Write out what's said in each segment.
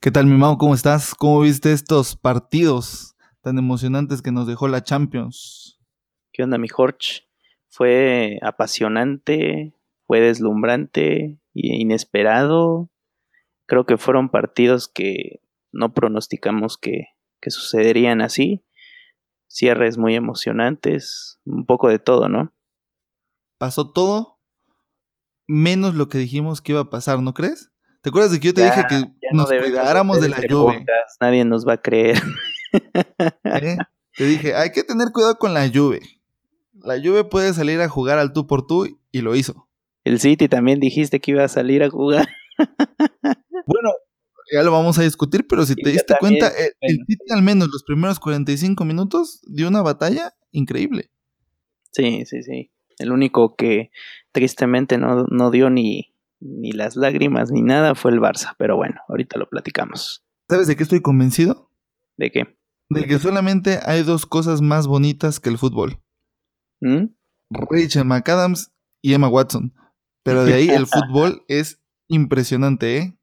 ¿Qué tal, mi Mau? ¿Cómo estás? ¿Cómo viste estos partidos tan emocionantes que nos dejó la Champions? ¿Qué onda, mi Jorge? Fue apasionante, fue deslumbrante e inesperado. Creo que fueron partidos que no pronosticamos que, que sucederían así. Cierres muy emocionantes, un poco de todo, ¿no? Pasó todo menos lo que dijimos que iba a pasar, ¿no crees? ¿Te acuerdas de que yo te dije que nos cuidáramos de la lluvia? Nadie nos va a creer. ¿Eh? Te dije, hay que tener cuidado con la lluvia. La lluvia puede salir a jugar al tú por tú y lo hizo. El City también dijiste que iba a salir a jugar. bueno, ya lo vamos a discutir, pero si te diste cuenta, el, City al menos los primeros 45 minutos dio una batalla increíble. Sí, sí, sí. El único que tristemente no, no dio ni, ni las lágrimas ni nada fue el Barça, pero bueno, ahorita lo platicamos. ¿Sabes de qué estoy convencido? ¿De qué? De que solamente hay dos cosas más bonitas que el fútbol. ¿Mm? Rachel McAdams y Emma Watson. Pero de ahí el fútbol es impresionante, ¿eh?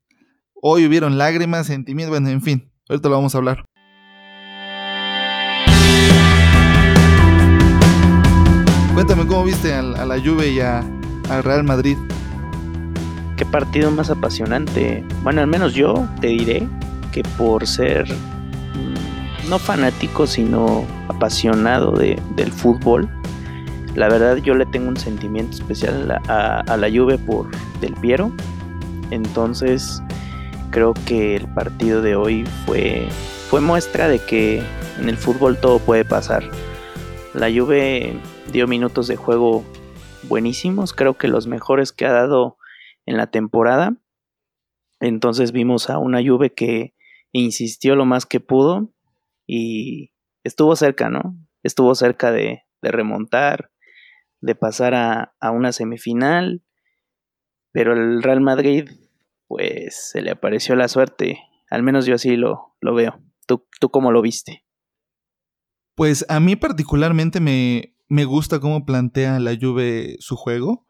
Hoy hubieron lágrimas, sentimientos, bueno, en fin, ahorita lo vamos a hablar. Cuéntame cómo viste a, la Juve y a, al Real Madrid qué partido más apasionante. Bueno, al menos yo te diré que por ser mm, no fanático, sino apasionado de, del fútbol, la verdad yo le tengo un sentimiento especial a, la Juve por Del Piero. Entonces creo que el partido de hoy fue, fue muestra de que en el fútbol todo puede pasar. La Juve dio minutos de juego buenísimos, creo que los mejores que ha dado en la temporada. Entonces vimos a una Juve que insistió lo más que pudo y estuvo cerca, ¿no? Estuvo cerca de, remontar, de pasar a, una semifinal, pero el Real Madrid, pues se le apareció la suerte, al menos yo así lo, lo veo. ¿Tú, ¿Tú cómo lo viste? Pues a mí particularmente me, me gusta cómo plantea la Juve su juego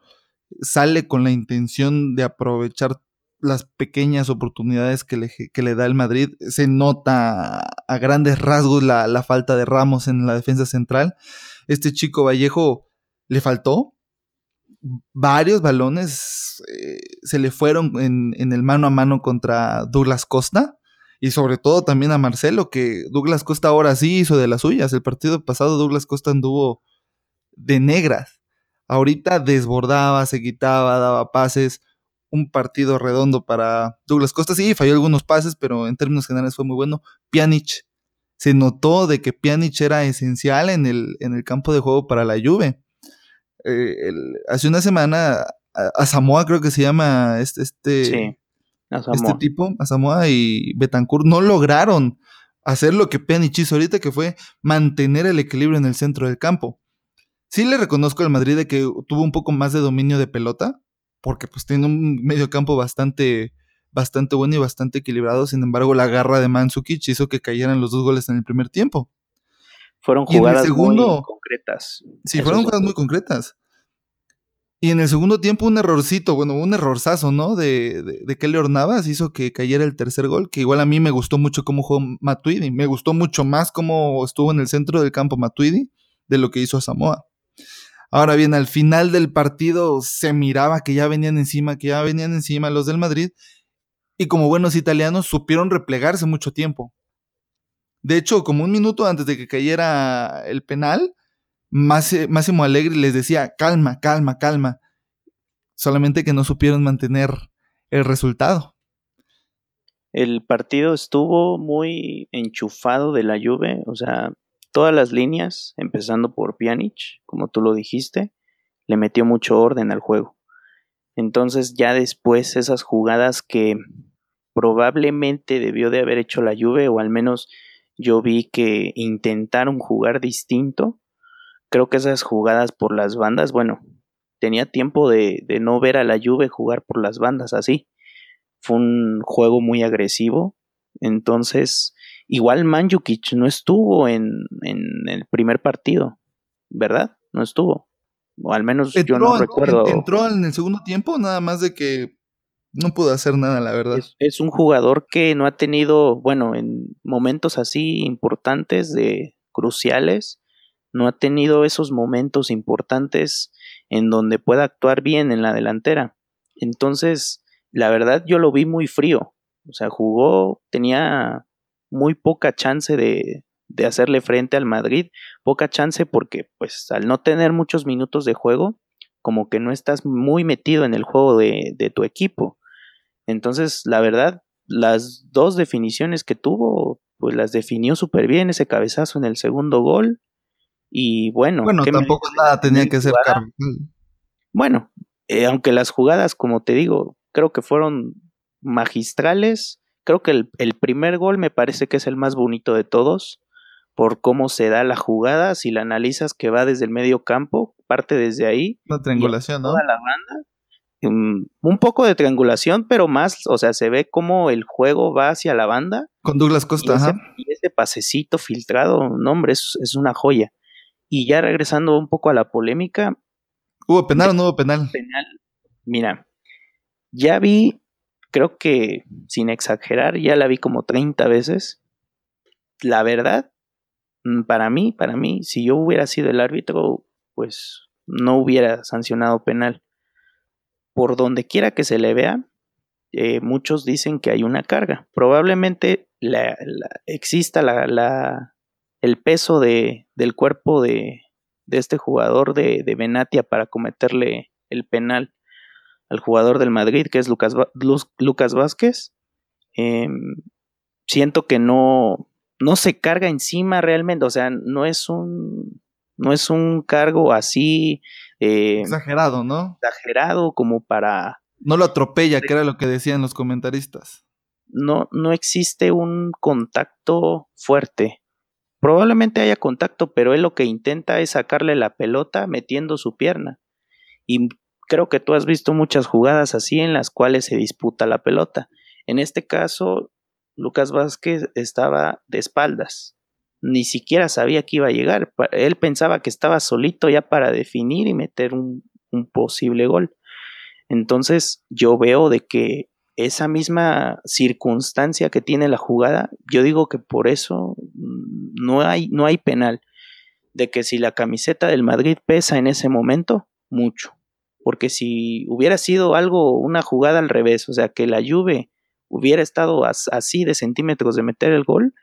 sale con la intención de aprovechar las pequeñas oportunidades que le, que le da el Madrid. Se nota a grandes rasgos la, falta de Ramos en la defensa central. Este chico Vallejo le faltó. Varios balones eh, se le fueron en, en, el mano a mano contra Douglas Costa. Y sobre todo también a Marcelo, que Douglas Costa ahora sí hizo de las suyas. El partido pasado Douglas Costa anduvo de negras. Ahorita desbordaba, se quitaba, daba pases. Un partido redondo para Douglas Costa. Sí, falló algunos pases, pero en términos generales fue muy bueno. Pjanic. Se notó de que Pjanic era esencial en el, en el campo de juego para la Juve. Eh, hace una semana a, Samoa creo que se llama este, este, este tipo, a Samoa y Betancourt no lograron hacer lo que Pjanic hizo ahorita, que fue mantener el equilibrio en el centro del campo. Sí le reconozco al Madrid de que tuvo un poco más de dominio de pelota, porque pues tiene un medio campo bastante, bastante bueno y bastante equilibrado. Sin embargo, la garra de Mandzukic hizo que cayeran los dos goles en el primer tiempo. Fueron jugadas muy concretas. Sí, fueron jugadas muy concretas. Y en el segundo tiempo un errorcito, bueno, un errorzazo, ¿no? De, de, de Kelly Navas hizo que cayera el tercer gol, que igual a mí me gustó mucho cómo jugó Matuidi. Me gustó mucho más cómo estuvo en el centro del campo Matuidi de lo que hizo Samoa. Ahora bien, al final del partido se miraba que ya venían encima, que ya venían encima los del Madrid, y como buenos italianos supieron replegarse mucho tiempo. De hecho, como un minuto antes de que cayera el penal, Máximo Alegre les decía, calma, calma, calma. Solamente que no supieron mantener el resultado. El partido estuvo muy enchufado de la lluvia, o sea, todas las líneas, empezando por Pjanic, como tú lo dijiste, le metió mucho orden al juego. Entonces ya después esas jugadas que probablemente debió de haber hecho la Juve o al menos yo vi que intentaron jugar distinto. Creo que esas jugadas por las bandas, bueno, tenía tiempo de, de no ver a la Juve jugar por las bandas así. Fue un juego muy agresivo. Entonces, Igual Manjukic no estuvo en, el primer partido, ¿verdad? No estuvo. O al menos yo no recuerdo. Entró en el segundo tiempo, nada más de que No pudo hacer nada, la verdad. Es, un jugador que no ha tenido, bueno, en momentos así importantes, de cruciales, no ha tenido esos momentos importantes en donde pueda actuar bien en la delantera. Entonces, la verdad, yo lo vi muy frío. O sea, jugó, tenía muy poca chance de, de hacerle frente al Madrid, poca chance porque, pues, al no tener muchos minutos de juego, como que no estás muy metido en el juego de, de tu equipo. Entonces, la verdad, las dos definiciones que tuvo, pues las definió súper bien, ese cabezazo en el segundo gol. Y bueno, bueno tampoco nada tenía que ser Bueno, eh, aunque las jugadas, como te digo, creo que fueron magistrales. Creo que el, el, primer gol me parece que es el más bonito de todos, por cómo se da la jugada. Si la analizas que va desde el medio campo, parte desde ahí. La triangulación, ¿no? Toda la banda un poco de triangulación, pero más, o sea, se ve como el juego va hacia la banda. Con Douglas Costa, y ese, y ese pasecito filtrado, no, hombre, es, es, una joya. Y ya regresando un poco a la polémica. ¿Hubo penal o no hubo penal? Penal. Mira, ya vi, creo que sin exagerar, ya la vi como 30 veces. La verdad, mm, para mí, para mí, si yo hubiera sido el árbitro, pues no hubiera sancionado penal por donde quiera que se le vea, eh, muchos dicen que hay una carga. Probablemente la, exista la, el peso de, del cuerpo de, de este jugador de, de, para cometerle el penal al jugador del Madrid, que es Lucas, Lucas Vázquez. Em, siento que no, no se carga encima realmente, o sea, no es un, no es un cargo así eh, exagerado, ¿no? Exagerado como para... No lo atropella, que era lo que decían los comentaristas. No, no existe un contacto fuerte. Probablemente haya contacto, pero él lo que intenta es sacarle la pelota metiendo su pierna. Y creo que tú has visto muchas jugadas así en las cuales se disputa la pelota. En este caso, Lucas Vázquez estaba de espaldas ni siquiera sabía que iba a llegar. Él pensaba que estaba solito ya para definir y meter un, posible gol. Entonces yo veo de que esa misma circunstancia que tiene la jugada, yo digo que por eso mm, no hay, no hay penal. De que si la camiseta del Madrid pesa en ese momento, mucho. Porque si hubiera sido algo, una jugada al revés, o sea, que la Juve hubiera estado así de centímetros de meter el gol,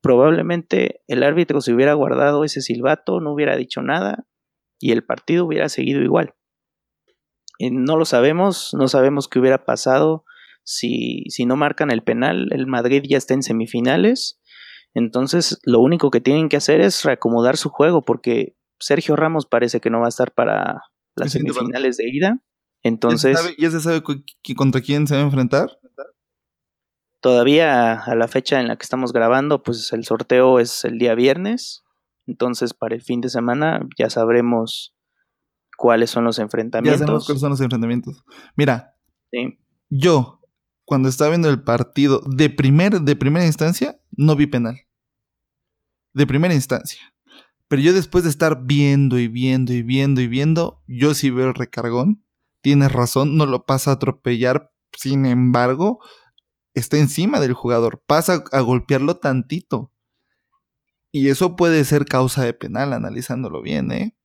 probablemente el árbitro se hubiera guardado ese silbato, no hubiera dicho nada y el partido hubiera seguido igual. no lo sabemos, no sabemos qué hubiera pasado si, si no marcan el penal, el Madrid ya está en semifinales, entonces lo único que tienen que hacer es reacomodar su juego porque Sergio Ramos parece que no va a estar para las semifinales de ida. Entonces, ¿Ya se sabe, contra quién se va a enfrentar? Todavía a la fecha en la que estamos grabando, pues el sorteo es el día viernes. Entonces, para el fin de semana ya sabremos cuáles son los enfrentamientos. Ya sabemos cuáles son los enfrentamientos. Mira, yo, cuando estaba viendo el partido de, primer, de primera instancia, no vi penal. De primera instancia. Pero yo después de estar viendo y viendo y viendo y viendo, yo sí veo el recargón. Tienes razón, no lo pasa a atropellar. Sin embargo, está encima del jugador, pasa a golpearlo tantito. Y eso puede ser causa de penal, analizándolo bien, ¿eh?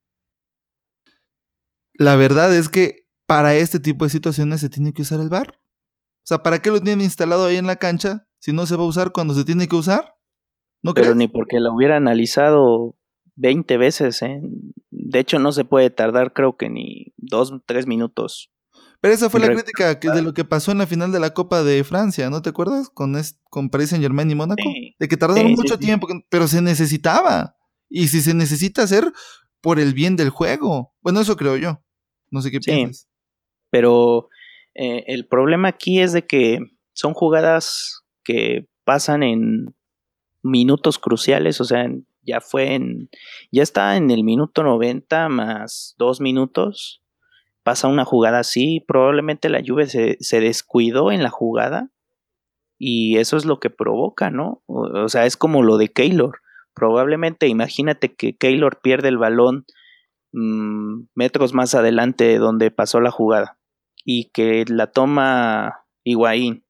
La verdad es que para este tipo de situaciones se tiene que usar el bar. O sea, ¿para qué lo tienen instalado ahí en la cancha si no se va a usar cuando se tiene que usar? ¿No Pero ni porque lo hubiera analizado 20 veces, ¿eh? De hecho, no se puede tardar, creo que ni dos, tres minutos pero esa fue la crítica de lo que pasó en la final de la Copa de Francia, ¿no te acuerdas? Con, con Paris Saint Germain y Mónaco. de que tardaron mucho tiempo, pero se necesitaba. Y si se necesita hacer por el bien del juego. Bueno, eso creo yo. No sé qué piensas. Pero eh, el problema aquí es de que son jugadas que pasan en minutos cruciales, o sea, ya fue en, ya está en el minuto 90 más dos minutos pasa una jugada así, probablemente la Juve se, se, descuidó en la jugada y eso es lo que provoca, ¿no? O, sea, es como lo de Keylor. Probablemente imagínate que Keylor pierde el balón mmm, metros más adelante de donde pasó la jugada y que la toma Higuaín.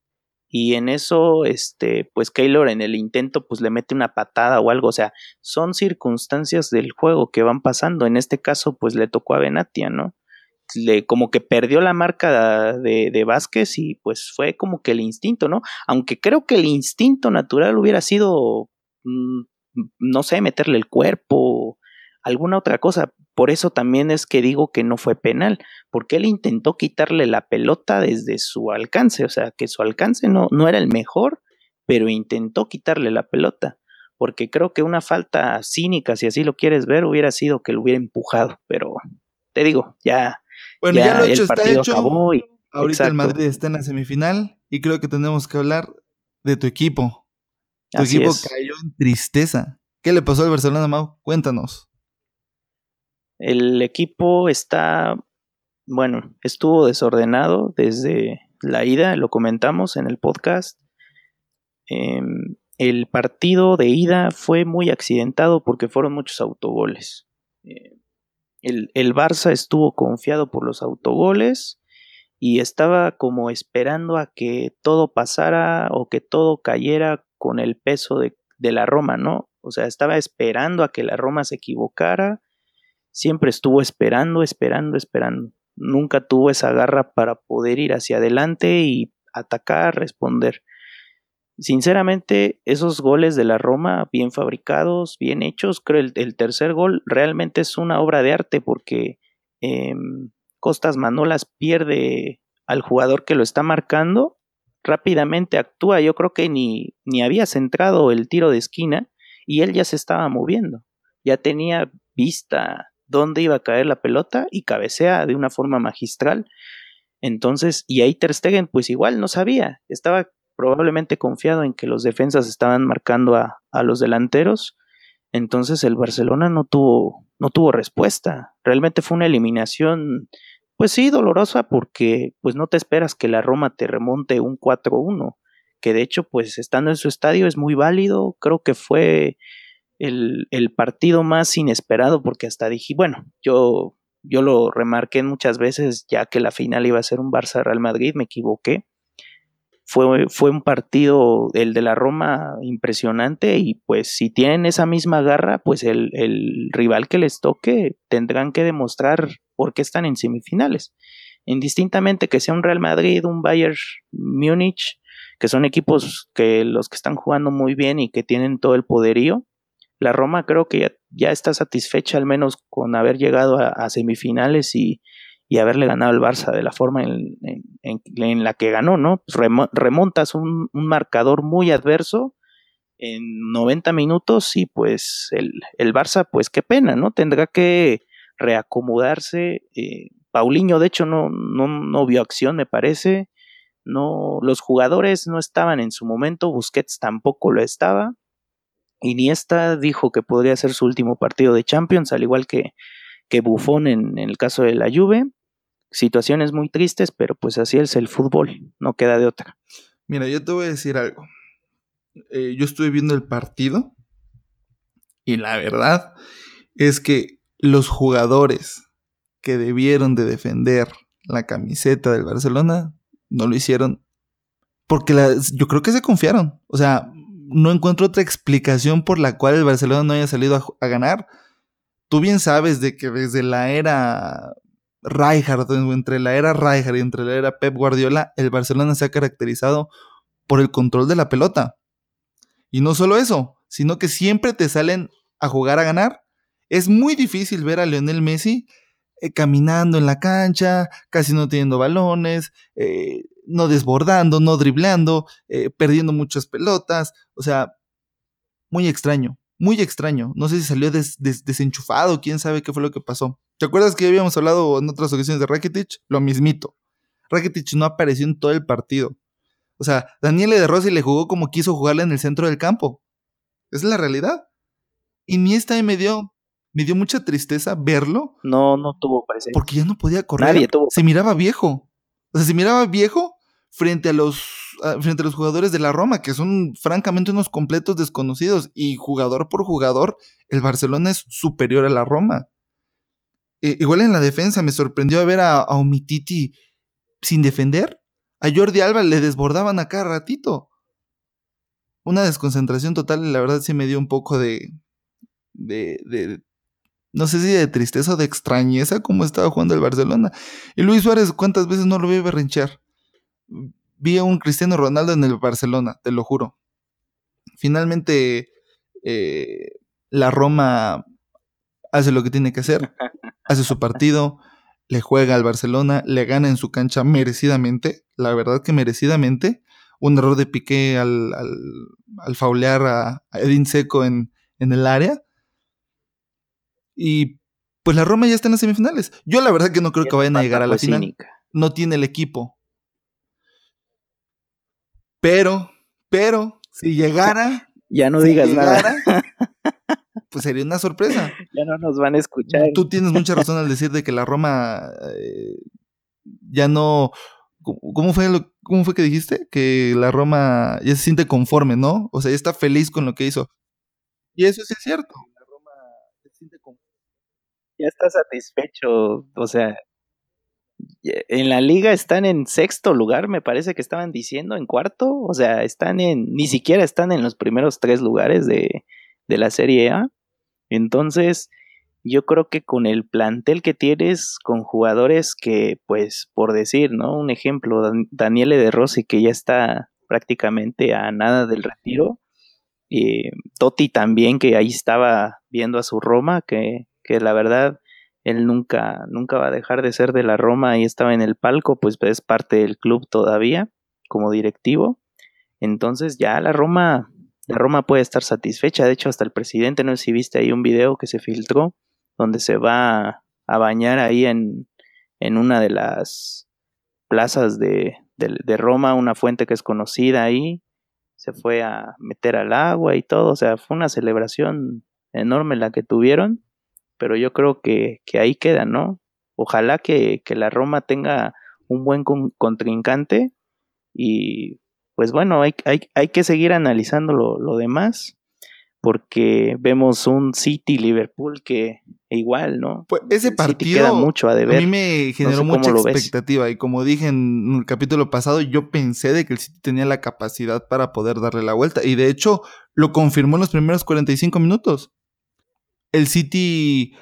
Y en eso, este, pues Keylor en el intento, pues le mete una patada o algo. O sea, son circunstancias del juego que van pasando. En este caso, pues le tocó a Benatia, ¿no? Le, como que perdió la marca de, de Vázquez y pues fue como que el instinto, ¿no? Aunque creo que el instinto natural hubiera sido, mm, no sé, meterle el cuerpo, alguna otra cosa. Por eso también es que digo que no fue penal, porque él intentó quitarle la pelota desde su alcance, o sea, que su alcance no, no era el mejor, pero intentó quitarle la pelota, porque creo que una falta cínica, si así lo quieres ver, hubiera sido que lo hubiera empujado, pero te digo, ya, bueno, ya, lo hecho el partido está hecho. acabó y ahorita el Madrid está en la semifinal y creo que tenemos que hablar de tu equipo. Tu equipo cayó en tristeza. ¿Qué le pasó al Barcelona, Mau? Cuéntanos. El equipo está, bueno, estuvo desordenado desde la ida, lo comentamos en el podcast. Em, el partido de ida fue muy accidentado porque fueron muchos autogoles. Eh, el, el, Barça estuvo confiado por los autogoles y estaba como esperando a que todo pasara o que todo cayera con el peso de, de la Roma, ¿no? O sea, estaba esperando a que la Roma se equivocara siempre estuvo esperando, esperando, esperando. Nunca tuvo esa garra para poder ir hacia adelante y atacar, responder. Sinceramente, esos goles de la Roma, bien fabricados, bien hechos, creo el, el tercer gol realmente es una obra de arte porque eh, Costas Manolas pierde al jugador que lo está marcando, rápidamente actúa, yo creo que ni, ni había centrado el tiro de esquina y él ya se estaba moviendo, ya tenía vista dónde iba a caer la pelota y cabecea de una forma magistral. Entonces, y ahí Ter Stegen pues igual no sabía, estaba probablemente confiado en que los defensas estaban marcando a, a los delanteros. Entonces el Barcelona no tuvo, no tuvo respuesta. Realmente fue una eliminación, pues sí, dolorosa porque pues no te esperas que la Roma te remonte un 4-1, que de hecho pues estando en su estadio es muy válido, creo que fue el, partido más inesperado porque hasta dije, bueno, yo, yo lo remarqué muchas veces ya que la final iba a ser un Barça-Real Madrid, me equivoqué. Fue, fue un partido, el de la Roma, impresionante y pues si tienen esa misma garra, pues el, el rival que les toque tendrán que demostrar por qué están en semifinales. Indistintamente que sea un Real Madrid, un Bayern Múnich, que son equipos que los que están jugando muy bien y que tienen todo el poderío, la Roma creo que ya, está satisfecha al menos con haber llegado a, semifinales y, haberle ganado al Barça de la forma en, la que ganó, ¿no? Pues remontas un, marcador muy adverso en 90 minutos y pues el, el, Barça, pues qué pena, ¿no? Tendrá que reacomodarse. Eh, Paulinho, de hecho, no, no, no vio acción, me parece. No, los jugadores no estaban en su momento, Busquets tampoco lo estaba. Iniesta dijo que podría ser su último partido de Champions, al igual que, que Buffon en, el caso de la Juve. Situaciones muy tristes, pero pues así es el fútbol, no queda de otra. Mira, yo te voy a decir algo. Eh, yo estuve viendo el partido y la verdad es que los jugadores que debieron de defender la camiseta del Barcelona no lo hicieron porque yo creo que se confiaron. O sea, no encuentro otra explicación por la cual el Barcelona no haya salido a, ganar. Tú bien sabes de que desde la era Rijkaard, entre la era Rijkaard y entre la era Pep Guardiola, el Barcelona se ha caracterizado por el control de la pelota. Y no solo eso, sino que siempre te salen a jugar a ganar. Es muy difícil ver a Lionel Messi eh, caminando en la cancha, casi no teniendo balones, eh, no desbordando, no driblando, eh, perdiendo muchas pelotas. O sea, muy extraño, muy extraño. No sé si salió desenchufado, quién sabe qué fue lo que pasó. ¿Te acuerdas que ya habíamos hablado en otras ocasiones de Rakitic? Lo mismito. Rakitic no apareció en todo el partido. O sea, Daniele de Rossi le jugó como quiso jugarle en el centro del campo. Esa es la realidad. Y ni esta me dio, me dio mucha tristeza verlo. No, no tuvo presencia. Porque ya no podía correr. Nadie tuvo. Se miraba viejo. O sea, se miraba viejo frente a los frente a los jugadores de la Roma, que son francamente unos completos desconocidos y jugador por jugador, el Barcelona es superior a la Roma. E, igual en la defensa me sorprendió ver a, a Omititi sin defender. A Jordi Alba le desbordaban a cada ratito. Una desconcentración total y la verdad sí me dio un poco de, de, de, no sé si de tristeza o de extrañeza como estaba jugando el Barcelona. Y Luis Suárez, ¿cuántas veces no lo vi berrinchear? Vi a un Cristiano Ronaldo en el Barcelona, te lo juro. Finalmente, eh, la Roma hace lo que tiene que hacer, hace su partido, le juega al Barcelona, le gana en su cancha merecidamente, la verdad que merecidamente. Un error de Piqué al, al, faulear a, Edin Seco en, en el área y pues la Roma ya está en las semifinales. Yo la verdad que no creo que vayan a llegar a la final. No tiene el equipo. Pero, pero, si llegara. Ya no digas nada. Pues sería una sorpresa. Ya no nos van a escuchar. Tú tienes mucha razón al decir de que la Roma eh, ya no. ¿Cómo fue, lo, ¿Cómo fue que dijiste? Que la Roma ya se siente conforme, ¿no? O sea, ya está feliz con lo que hizo. Y eso sí es cierto. La Roma se siente conforme ya está satisfecho. O sea, en la liga están en sexto lugar, me parece que estaban diciendo, en cuarto. O sea, están en, ni siquiera están en los primeros tres lugares de, de la Serie A. Entonces, yo creo que con el plantel que tienes, con jugadores que, pues, por decir, ¿no? Un ejemplo, Daniele de Rossi, que ya está prácticamente a nada del retiro. y Totti también, que ahí estaba viendo a su Roma, que que la verdad él nunca, nunca va a dejar de ser de la Roma y estaba en el palco, pues es parte del club todavía como directivo. Entonces ya la Roma, la Roma puede estar satisfecha. De hecho, hasta el presidente, no sé si viste ahí un video que se filtró, donde se va a bañar ahí en, en una de las plazas de, de, de Roma, una fuente que es conocida ahí. Se fue a meter al agua y todo. O sea, fue una celebración enorme la que tuvieron pero yo creo que, ahí queda, ¿no? Ojalá que, la Roma tenga un buen contrincante y pues bueno, hay, hay, hay que seguir analizando lo, demás porque vemos un City Liverpool que igual, ¿no? Pues ese partido mucho a, deber. a mí me generó mucha expectativa y como dije en el capítulo pasado, yo pensé de que el City tenía la capacidad para poder darle la vuelta y de hecho lo confirmó en los primeros 45 minutos el City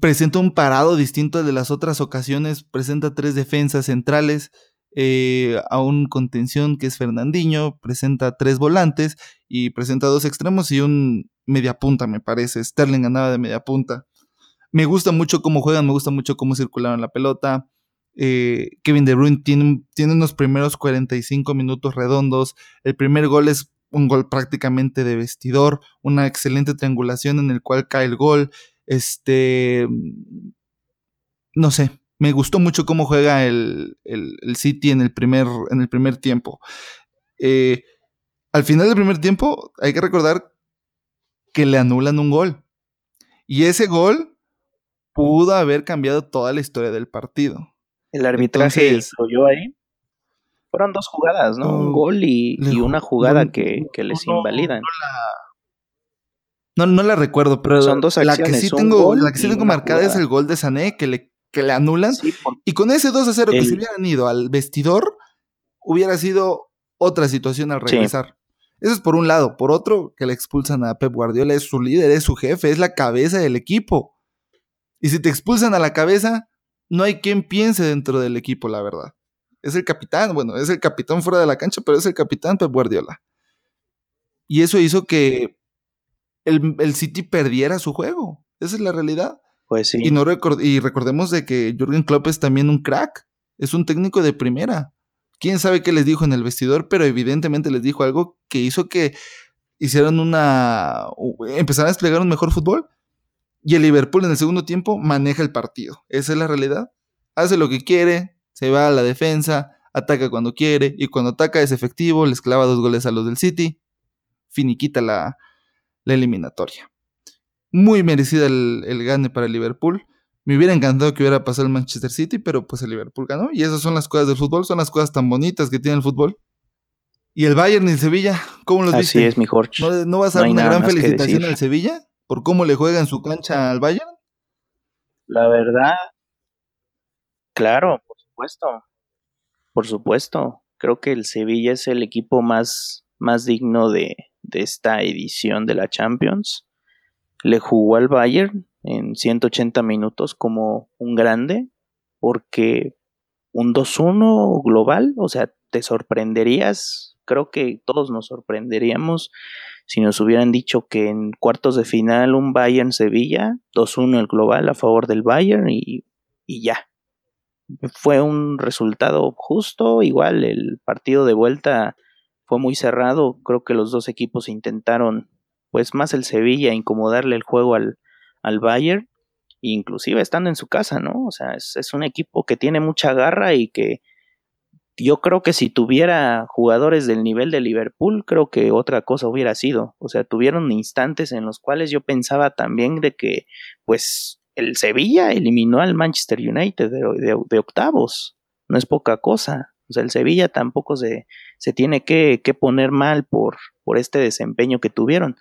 presenta un parado distinto al de las otras ocasiones, presenta tres defensas centrales, eh, a un contención que es Fernandinho, presenta tres volantes y presenta dos extremos y un mediapunta, me parece. Sterling ganaba de mediapunta. Me gusta mucho cómo juegan, me gusta mucho cómo circularon la pelota. Eh, Kevin De Bruyne tiene, tiene unos primeros 45 minutos redondos. El primer gol es un gol prácticamente de vestidor, una excelente triangulación en el cual cae el gol. Este, no sé, me gustó mucho cómo juega el, City en el primer, en el primer tiempo. Eh, al final del primer tiempo hay que recordar que le anulan un gol. Y ese gol pudo haber cambiado toda la historia del partido. El arbitraje yo ahí. Fueron dos jugadas, ¿no? un gol y, una jugada que, les invalidan. No, no la recuerdo, pero Son dos la que sí tengo, la que sí tengo marcada es el gol de Sané que le, que le anulan. Y con ese 2 a 0 que se hubieran ido al vestidor, hubiera sido otra situación al regresar. Eso es por un lado. Por otro, que le expulsan a Pep Guardiola, es su líder, es su jefe, es la cabeza del equipo. Y si te expulsan a la cabeza, no hay quien piense dentro del equipo, la verdad es el capitán, bueno, es el capitán fuera de la cancha, pero es el capitán Pep Guardiola. Y eso hizo que el, City perdiera su juego. Esa es la realidad. Pues sí. Y, no y recordemos de que Jürgen Klopp es también un crack. Es un técnico de primera. Quién sabe qué les dijo en el vestidor, pero evidentemente les dijo algo que hizo que hicieran una. empezaran a desplegar un mejor fútbol. Y el Liverpool en el segundo tiempo maneja el partido. Esa es la realidad. Hace lo que quiere, se va a la defensa, ataca cuando quiere y cuando ataca es efectivo, les clava dos goles a los del City, finiquita la, la eliminatoria. Muy merecida el, el, gane para el Liverpool. Me hubiera encantado que hubiera pasado el Manchester City, pero pues el Liverpool ganó. Y esas son las cosas del fútbol, son las cosas tan bonitas que tiene el fútbol. Y el Bayern y el Sevilla, ¿cómo los Así es, mi Jorge. ¿No, vas a dar una gran felicitación al Sevilla por cómo le juega en su cancha al Bayern? La verdad, claro, supuesto. Por supuesto. Creo que el Sevilla es el equipo más, más digno de, de esta edición de la Champions. Le jugó al Bayern en 180 minutos como un grande, porque un 2-1 global, o sea, te sorprenderías, creo que todos nos sorprenderíamos si nos hubieran dicho que en cuartos de final un Bayern-Sevilla, 2-1 el global a favor del Bayern y, y ya. Fue un resultado justo, igual el partido de vuelta fue muy cerrado, creo que los dos equipos intentaron, pues más el Sevilla, incomodarle el juego al, al Bayern, inclusive estando en su casa, ¿no? O sea, es, es un equipo que tiene mucha garra y que yo creo que si tuviera jugadores del nivel de Liverpool, creo que otra cosa hubiera sido. O sea, tuvieron instantes en los cuales yo pensaba también de que, pues, el Sevilla eliminó al Manchester United de, octavos. No es poca cosa. O sea, el Sevilla tampoco se, se tiene que, que, poner mal por, por este desempeño que tuvieron.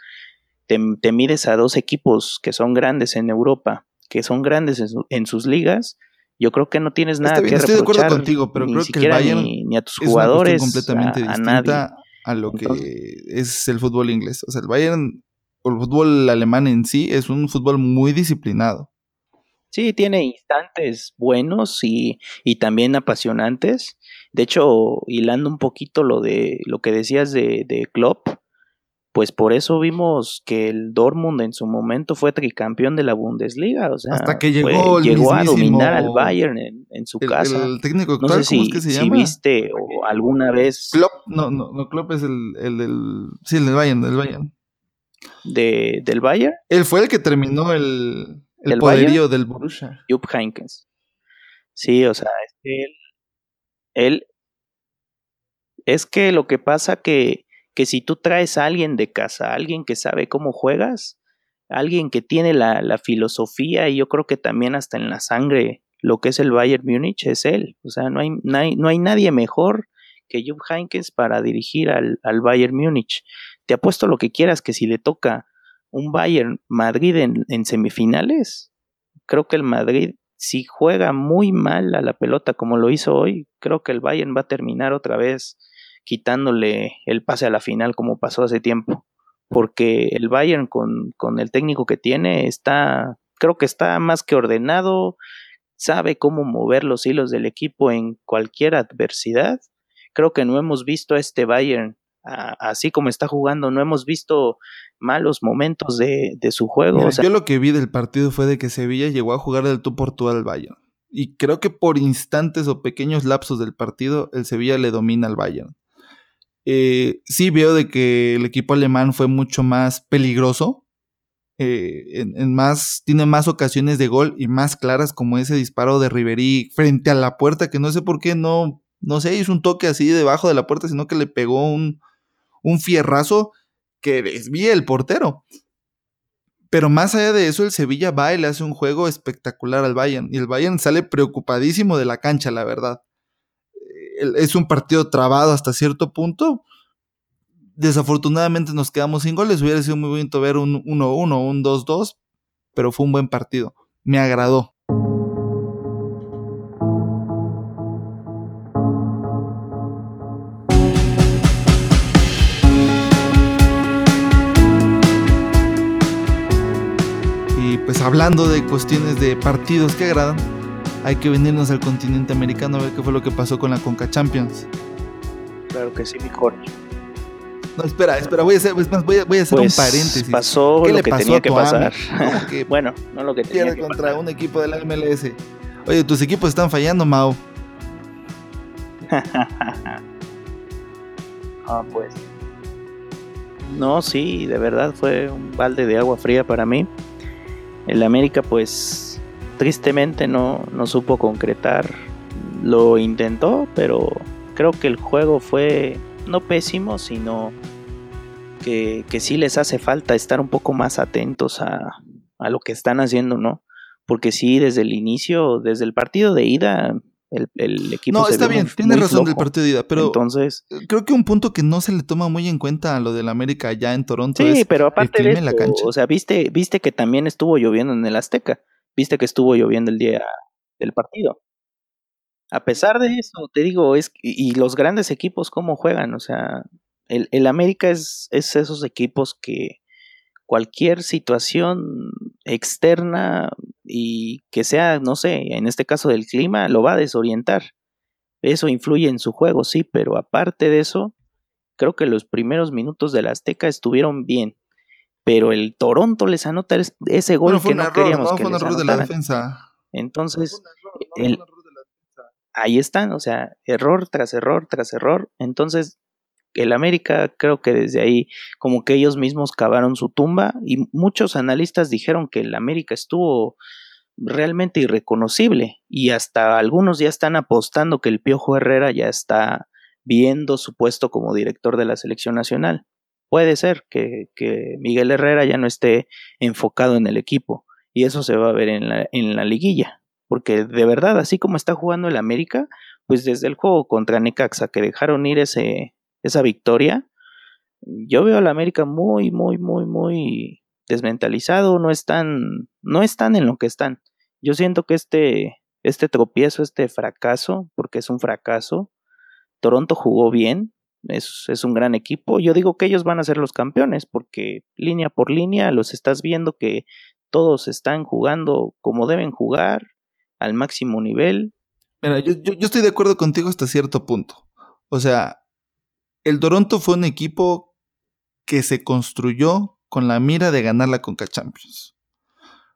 Te, te, mides a dos equipos que son grandes en Europa, que son grandes en, en sus ligas, yo creo que no tienes nada que Estoy de acuerdo contigo, pero creo que el Bayern ni, a tus jugadores, es completamente a, distinta a, lo que es el fútbol inglés. O sea, el Bayern o el fútbol alemán en sí es un fútbol muy disciplinado. Sí, tiene instantes buenos y, y también apasionantes. De hecho, hilando un poquito lo de lo que decías de, de Klopp, pues por eso vimos que el Dortmund en su momento fue tricampeón de la Bundesliga, o sea, hasta que llegó, llegó a dominar al Bayern en, su casa. El técnico actual, no sé si, es que se si viste o alguna vez Klopp, no, no, no Klopp es el, el del sí, el del Bayern, del Bayern. De, del Bayern? Él fue el que terminó el, el poderío del Borussia. Jupp Heynckes. Sí, o sea, es que él, él es que lo que pasa que que si tú traes a alguien de casa, alguien que sabe cómo juegas, alguien que tiene la, la, filosofía y yo creo que también hasta en la sangre lo que es el Bayern Múnich es él. O sea, no hay, no hay, nadie mejor que Jupp Heynckes para dirigir al, al, Bayern Múnich. Te apuesto lo que quieras que si le toca un Bayern Madrid en, semifinales, creo que el Madrid si juega muy mal a la pelota como lo hizo hoy, creo que el Bayern va a terminar otra vez quitándole el pase a la final como pasó hace tiempo. Porque el Bayern con, con el técnico que tiene está, creo que está más que ordenado, sabe cómo mover los hilos del equipo en cualquier adversidad. Creo que no hemos visto a este Bayern así como está jugando, no hemos visto malos momentos de, de su juego. yo lo que vi del partido fue de que Sevilla llegó a jugar del tú por tú al Bayern. Y creo que por instantes o pequeños lapsos del partido, el Sevilla le domina al Bayern. Eh, sí veo de que el equipo alemán fue mucho más peligroso. Eh, en, más, tiene más ocasiones de gol y más claras como ese disparo de Ribery frente a la puerta, que no sé por qué no, no sé, hizo un toque así debajo de la puerta, sino que le pegó un, un fierrazo que desvía el portero. Pero más allá de eso, el Sevilla va y le hace un juego espectacular al Bayern. Y el Bayern sale preocupadísimo de la cancha, la verdad es un partido trabado hasta cierto punto. Desafortunadamente nos quedamos sin goles. Hubiera sido muy bonito ver un 1-1, un 2-2, pero fue un buen partido. Me agradó. Hablando de cuestiones de partidos que agradan, hay que venirnos al continente americano a ver qué fue lo que pasó con la Conca Champions. Claro que sí, mejor. No, espera, espera, voy a hacer, voy a, voy a hacer un pues, paréntesis. Pasó lo que tenía que pasar. bueno, no lo que tenía que contra un equipo de la MLS. Oye, tus equipos están fallando, Mao. ah, pues. No, sí, de verdad fue un balde de agua fría para mí. El América, pues, tristemente no, no supo concretar. Lo intentó, pero creo que el juego fue no pésimo, sino que, que sí les hace falta estar un poco más atentos a, a, lo que están haciendo, ¿no? Porque sí, desde el inicio, desde el partido de ida, el, el equipo... No, está bien, tiene razón del partido de ida, pero entonces, creo que un punto que no se le toma muy en cuenta a lo del América allá en Toronto sí, pero aparte de la cancha. O sea, viste, viste que también estuvo lloviendo en el Azteca viste que estuvo lloviendo el día del partido. A pesar de eso, te digo, es y los grandes equipos cómo juegan, o sea, el, el América es, es esos equipos que cualquier situación externa y que sea, no sé, en este caso del clima, lo va a desorientar. Eso influye en su juego, sí, pero aparte de eso, creo que los primeros minutos del Azteca estuvieron bien. Pero el Toronto les anota ese gol que no queríamos que les de la defensa. Entonces, ahí están, o sea, error tras error tras error. Entonces, el América creo que desde ahí como que ellos mismos cavaron su tumba y muchos analistas dijeron que el América estuvo realmente irreconocible y hasta algunos ya están apostando que el Piojo Herrera ya está viendo su puesto como director de la selección nacional. Puede ser que, que Miguel Herrera ya no esté enfocado en el equipo y eso se va a ver en la, en la liguilla, porque de verdad, así como está jugando el América, pues desde el juego contra Necaxa que dejaron ir ese, esa victoria, yo veo al América muy, muy, muy, muy desmentalizado, no están, no están en lo que están. Yo siento que este, este tropiezo, este fracaso, porque es un fracaso, Toronto jugó bien, es, es, un gran equipo. Yo digo que ellos van a ser los campeones, porque línea por línea los estás viendo que todos están jugando como deben jugar, al máximo nivel. Mira, yo, yo estoy de acuerdo contigo hasta cierto punto. O sea, el Toronto fue un equipo que se construyó con la mira de ganar la Conca Champions.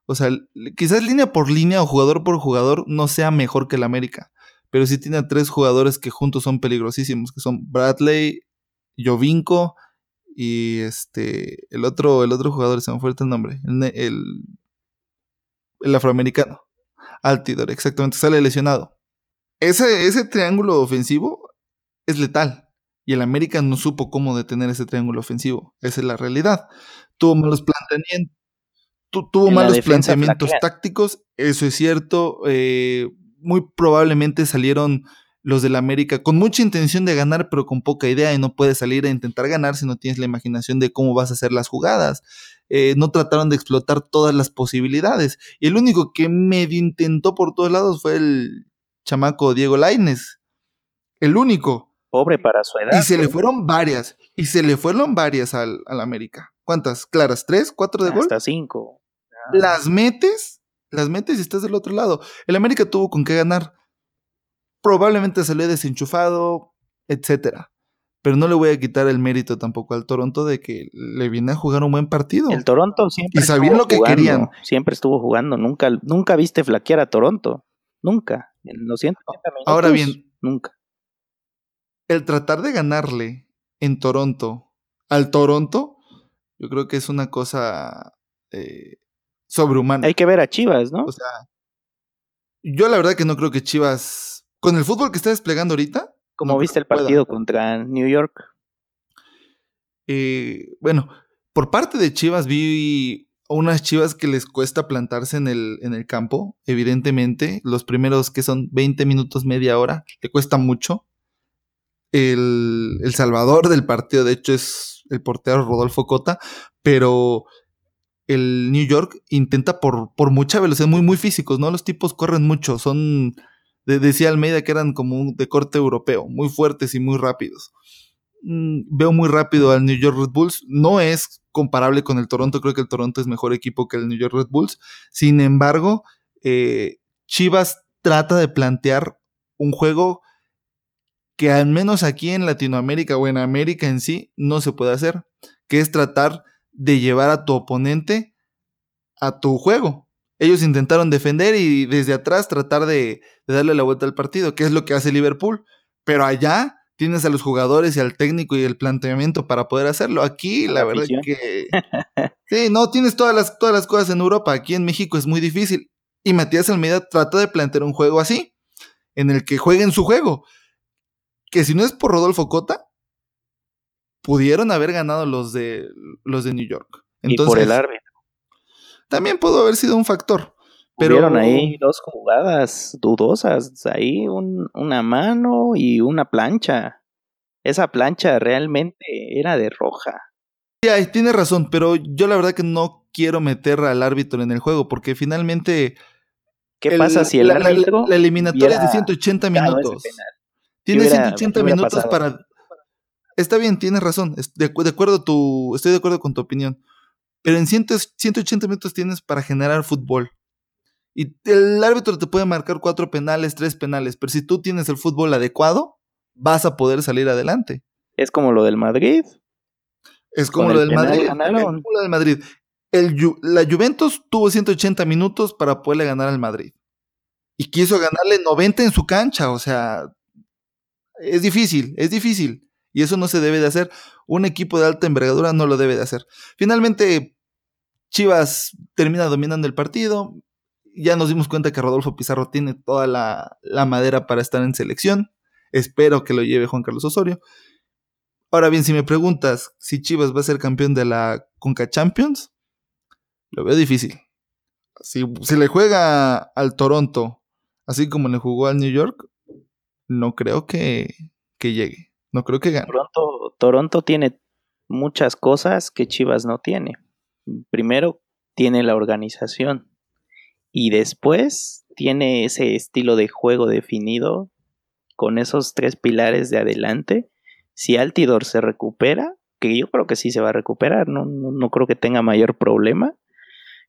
O sea, quizás línea por línea o jugador por jugador no sea mejor que el América, pero sí tiene a tres jugadores que juntos son peligrosísimos, que son Bradley, Jovinko y este el otro el otro jugador se me fue el nombre, el, el, afroamericano, Altidor, exactamente, sale lesionado. Ese, ese triángulo ofensivo es letal. Y el América no supo cómo detener ese triángulo ofensivo. Esa es la realidad. Tuvo malos planteamientos. tuvo malos planteamientos tácticos, eso es cierto. Eh, muy probablemente salieron los del América con mucha intención de ganar, pero con poca idea y no puedes salir a intentar ganar si no tienes la imaginación de cómo vas a hacer las jugadas. Eh, no trataron de explotar todas las posibilidades. Y el único que medio intentó por todos lados fue el chamaco Diego Laines. El único pobre para su edad. Y se le fueron varias, y se le fueron varias al, al América. ¿Cuántas? ¿Claras? ¿Tres? ¿Cuatro de gol? Hasta cinco. Las metes, las metes y estás del otro lado. El América tuvo con qué ganar. Probablemente salió desenchufado, etcétera. Pero no le voy a quitar el mérito tampoco al Toronto de que le viene a jugar un buen partido. El Toronto siempre. Y sabían lo que querían. Siempre estuvo jugando. Nunca, nunca viste flaquear a Toronto. Nunca. En los Ahora bien. Nunca el tratar de ganarle en Toronto al Toronto, yo creo que es una cosa eh, sobrehumana. Hay que ver a Chivas, ¿no? O sea, yo la verdad que no creo que Chivas, con el fútbol que está desplegando ahorita. Como viste el partido contra New York. Eh, bueno, por parte de Chivas vi unas Chivas que les cuesta plantarse en el, en el campo, evidentemente. Los primeros que son 20 minutos, media hora, le cuesta mucho. El, salvador del partido, de hecho, es el portero Rodolfo Cota, pero el New York intenta por, por mucha velocidad, muy, muy físicos, ¿no? Los tipos corren mucho, son, decía Almeida que eran como de corte europeo, muy fuertes y muy rápidos. Mm, veo muy rápido al New York Red Bulls, no es comparable con el Toronto, creo que el Toronto es mejor equipo que el New York Red Bulls, sin embargo, eh, Chivas trata de plantear un juego que al menos aquí en Latinoamérica o en América en sí no se puede hacer, que es tratar de llevar a tu oponente a tu juego. Ellos intentaron defender y desde atrás tratar de, darle la vuelta al partido, que es lo que hace Liverpool. Pero allá tienes a los jugadores y al técnico y el planteamiento para poder hacerlo. Aquí, la, verdad verdad que. Sí, no, tienes todas las, todas las cosas en Europa. Aquí en México es muy difícil. Y Matías Almeida trata de plantear un juego así, en el que jueguen su juego que si no es por Rodolfo Cota, pudieron haber ganado los de los de New York. Entonces, y por el árbitro. También pudo haber sido un factor. Pero Hubieron ahí dos jugadas dudosas, ahí una mano y una plancha. Esa plancha realmente era de roja. Sí, tiene razón, pero yo la verdad que no quiero meter al árbitro en el juego, porque finalmente ¿Qué pasa si el la, árbitro la, eliminatoria es de 180 minutos. Tiene 180 minutos para Está bien, tienes razón. De, de, acuerdo tu, estoy de acuerdo con tu opinión. Pero en 180 minutos tienes para generar fútbol. Y el árbitro te puede marcar cuatro penales, tres penales. Pero si tú tienes el fútbol adecuado, vas a poder salir adelante. Es como lo del Madrid. Es como lo del Madrid. Es como lo del Madrid. El, la Juventus tuvo 180 minutos para poderle ganar al Madrid. Y quiso ganarle 90 en su cancha. O sea, es difícil, es difícil. Y eso no se debe de hacer. Un equipo de alta envergadura no lo debe de hacer. Finalmente, Chivas termina dominando el partido. Ya nos dimos cuenta que Rodolfo Pizarro tiene toda la, madera para estar en selección. Espero que lo lleve Juan Carlos Osorio. Ahora bien, si me preguntas si Chivas va a ser campeón de la Conca Champions, lo veo difícil. Si, si le juega al Toronto, así como le jugó al New York, no creo que, que llegue. No creo que gane. Toronto, Toronto tiene muchas cosas que Chivas no tiene. Primero, tiene la organización. Y después tiene ese estilo de juego definido con esos tres pilares de adelante. Si Altidor se recupera, que yo creo que sí se va a recuperar, no, no, creo que tenga mayor problema.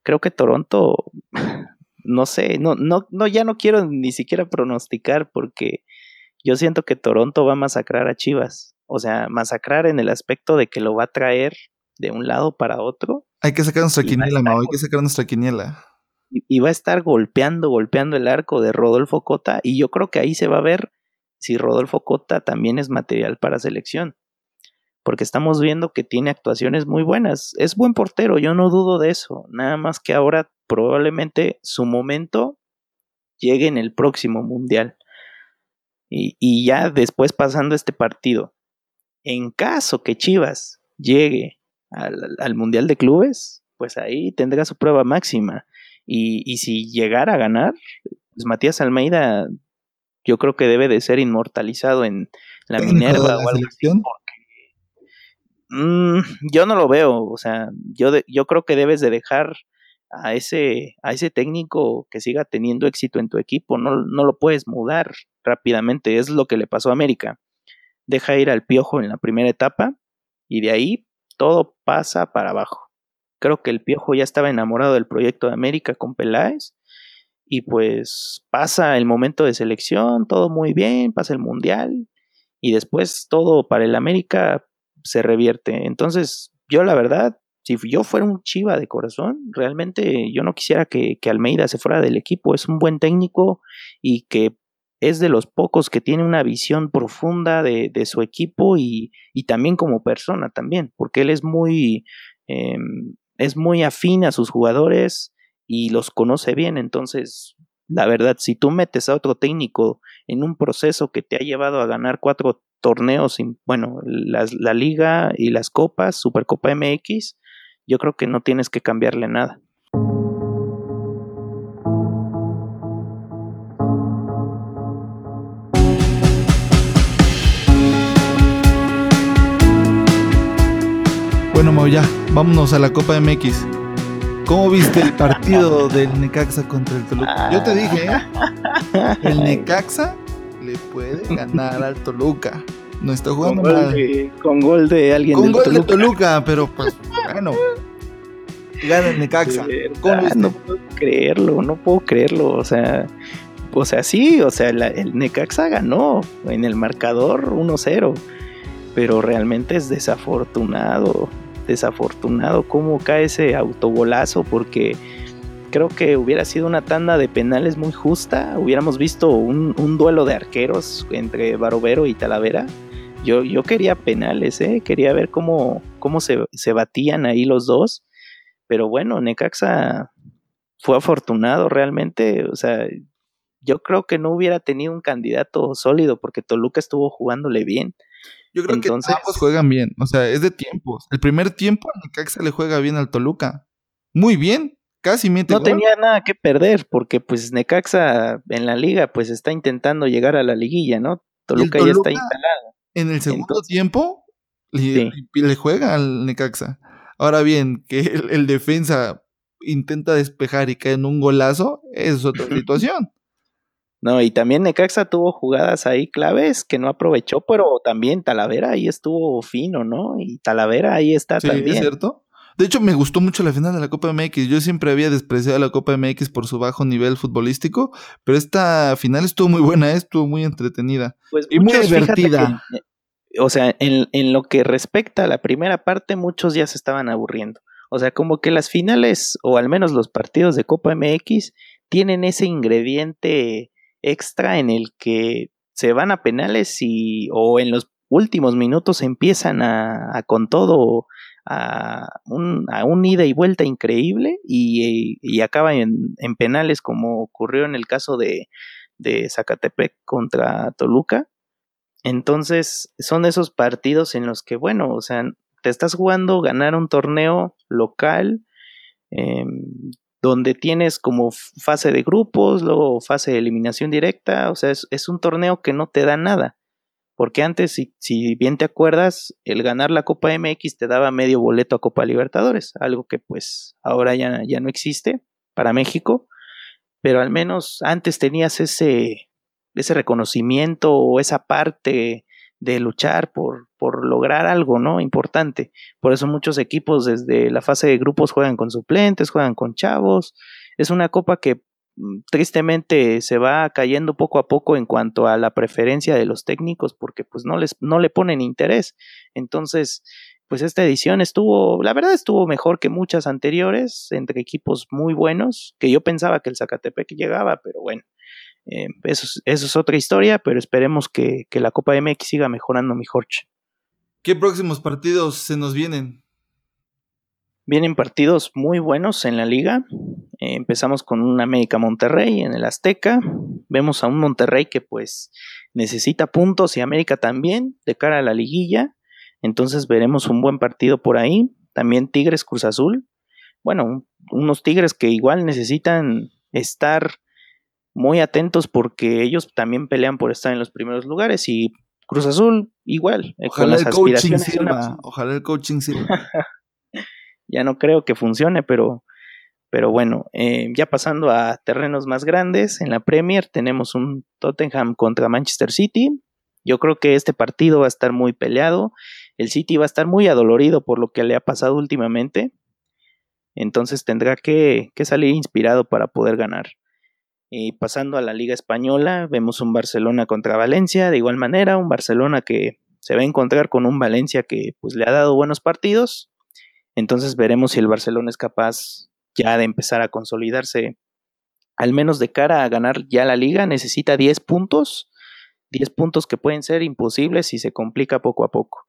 Creo que Toronto, no sé, no, no, no, ya no quiero ni siquiera pronosticar porque yo siento que Toronto va a masacrar a Chivas. O sea, masacrar en el aspecto de que lo va a traer de un lado para otro. Hay que sacar nuestra quiniela, Mau, hay que sacar nuestra quiniela. Y, va a estar golpeando, golpeando el arco de Rodolfo Cota. Y yo creo que ahí se va a ver si Rodolfo Cota también es material para selección. Porque estamos viendo que tiene actuaciones muy buenas. Es buen portero, yo no dudo de eso. Nada más que ahora probablemente su momento llegue en el próximo mundial. Y, ya después pasando este partido, en caso que Chivas llegue al, Mundial de Clubes, pues ahí tendrá su prueba máxima. Y, si llegara a ganar, pues Matías Almeida yo creo que debe de ser inmortalizado en la Minerva o algo así. Mm, yo no lo veo, o sea, yo, yo creo que debes de dejar a ese, a ese técnico que siga teniendo éxito en tu equipo, no, no lo puedes mudar rápidamente, es lo que le pasó a América. Deja ir al piojo en la primera etapa y de ahí todo pasa para abajo. Creo que el piojo ya estaba enamorado del proyecto de América con Peláez y pues pasa el momento de selección, todo muy bien, pasa el mundial y después todo para el América se revierte. Entonces, yo la verdad si yo fuera un chiva de corazón, realmente yo no quisiera que, Almeida se fuera del equipo. Es un buen técnico y que es de los pocos que tiene una visión profunda de, su equipo y, también como persona también, porque él es muy, em, es muy afín a sus jugadores y los conoce bien. Entonces, la verdad, si tú metes a otro técnico en un proceso que te ha llevado a ganar cuatro torneos, bueno, la liga y las copas, Supercopa MX, yo creo que no tienes que cambiarle nada. Bueno, Mau, ya, vámonos a la Copa MX. ¿Cómo viste el partido del Necaxa contra el Toluca? Yo te dije, ¿eh? el Necaxa le puede ganar al Toluca. No está jugando con mal. con gol de alguien con gol de Toluca, pero pues bueno, gana el Necaxa. no puedo creerlo, no puedo creerlo. O sea, o sea, sí, o sea, el Necaxa ganó en el marcador 1-0. Pero realmente es desafortunado, desafortunado cómo cae ese autobolazo porque creo que hubiera sido una tanda de penales muy justa. Hubiéramos visto un, duelo de arqueros entre Barovero y Talavera. Yo, yo quería penales, ¿eh? quería ver cómo, cómo se, se batían ahí los dos. Pero bueno, Necaxa fue afortunado realmente. O sea, yo creo que no hubiera tenido un candidato sólido porque Toluca estuvo jugándole bien. Yo creo que ambos juegan bien. O sea, es de tiempos. El primer tiempo Necaxa le juega bien al Toluca. Muy bien. Casi mete No tenía nada que perder porque pues Necaxa en la liga pues está intentando llegar a la liguilla, ¿no? Toluca, ya está instalado. En el segundo tiempo le, le juega al Necaxa. Ahora bien, que el, defensa intenta despejar y cae en un golazo, es otra situación. No, y también Necaxa tuvo jugadas ahí claves que no aprovechó, pero también Talavera ahí estuvo fino, ¿no? Y Talavera ahí está sí, también. ¿es cierto? De hecho, me gustó mucho la final de la Copa MX. Yo siempre había despreciado la Copa MX por su bajo nivel futbolístico, pero esta final estuvo muy buena, estuvo muy entretenida Pues y muy muchos, divertida. que, eh, o sea, en, en lo que respecta a la primera parte, muchos ya se estaban aburriendo. O sea, como que las finales, o al menos los partidos de Copa MX, tienen ese ingrediente extra en el que se van a penales y o en los últimos minutos empiezan a, con todo a un, a un ida y vuelta increíble y, y acaba en, en, penales como ocurrió en el caso de, de Zacatepec contra Toluca. Entonces son esos partidos en los que, bueno, o sea, te estás jugando ganar un torneo local eh, donde tienes como fase de grupos, luego fase de eliminación directa, o sea, es, es un torneo que no te da nada. Porque antes, si, si, bien te acuerdas, el ganar la Copa MX te daba medio boleto a Copa Libertadores, algo que pues ahora ya, ya no existe para México, pero al menos antes tenías ese, ese reconocimiento o esa parte de luchar por, por lograr algo, ¿no? Importante. Por eso muchos equipos desde la fase de grupos juegan con suplentes, juegan con chavos. Es una copa que tristemente se va cayendo poco a poco en cuanto a la preferencia de los técnicos porque pues no les no le ponen interés. Entonces, pues esta edición estuvo, la verdad estuvo mejor que muchas anteriores entre equipos muy buenos, que yo pensaba que el Zacatepec llegaba, pero bueno, eh, eso, es, eso, es, otra historia, pero esperemos que, que la Copa MX siga mejorando mi Jorge. ¿Qué próximos partidos se nos vienen? Vienen partidos muy buenos en la liga. Eh, empezamos con un América Monterrey en el Azteca. Vemos a un Monterrey que pues necesita puntos y América también de cara a la liguilla. Entonces veremos un buen partido por ahí. También Tigres Cruz Azul. Bueno, unos Tigres que igual necesitan estar muy atentos porque ellos también pelean por estar en los primeros lugares y Cruz Azul igual. Ojalá con las el coaching sirva. Ojalá el coaching sirva. ya no creo que funcione, pero, pero bueno, eh, ya pasando a terrenos más grandes, en la Premier tenemos un Tottenham contra Manchester City. Yo creo que este partido va a estar muy peleado. El City va a estar muy adolorido por lo que le ha pasado últimamente. Entonces tendrá que, que salir inspirado para poder ganar. Y pasando a la Liga Española, vemos un Barcelona contra Valencia, de igual manera, un Barcelona que se va a encontrar con un Valencia que pues le ha dado buenos partidos. Entonces veremos si el Barcelona es capaz ya de empezar a consolidarse, al menos de cara a ganar ya la liga, necesita 10 puntos, 10 puntos que pueden ser imposibles si se complica poco a poco.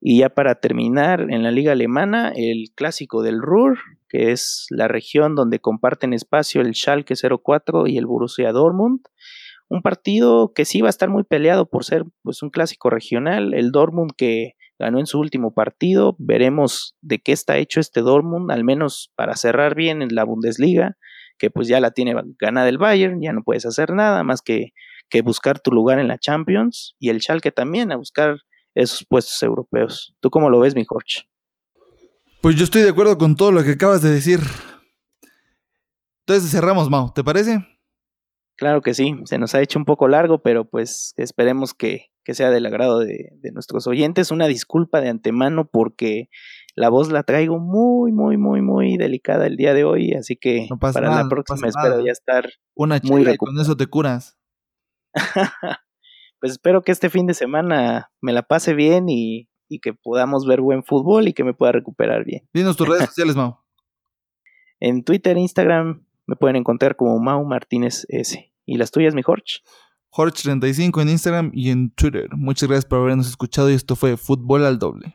Y ya para terminar, en la liga alemana, el clásico del Ruhr, que es la región donde comparten espacio el Schalke 04 y el Borussia Dortmund. Un partido que sí va a estar muy peleado por ser pues, un clásico regional. El Dortmund que ganó en su último partido. Veremos de qué está hecho este Dortmund, al menos para cerrar bien en la Bundesliga, que pues ya la tiene ganada el Bayern, ya no puedes hacer nada más que, que buscar tu lugar en la Champions. Y el Schalke también a buscar esos puestos europeos. ¿Tú cómo lo ves, mi Jorge? Pues yo estoy de acuerdo con todo lo que acabas de decir. Entonces cerramos, Mau, ¿te parece? Claro que sí, se nos ha hecho un poco largo, pero pues esperemos que, que sea del agrado de, de, nuestros oyentes. Una disculpa de antemano porque la voz la traigo muy, muy, muy, muy delicada el día de hoy, así que no para nada, la próxima no espero ya estar Una muy y con eso te curas. pues espero que este fin de semana me la pase bien y, y, que podamos ver buen fútbol y que me pueda recuperar bien. Dinos tus redes sociales, Mau. En Twitter, Instagram me pueden encontrar como Mau Martínez S. ¿Y las tuyas, mi Jorge? Jorge35 en Instagram y en Twitter. Muchas gracias por habernos escuchado y esto fue Fútbol al Doble.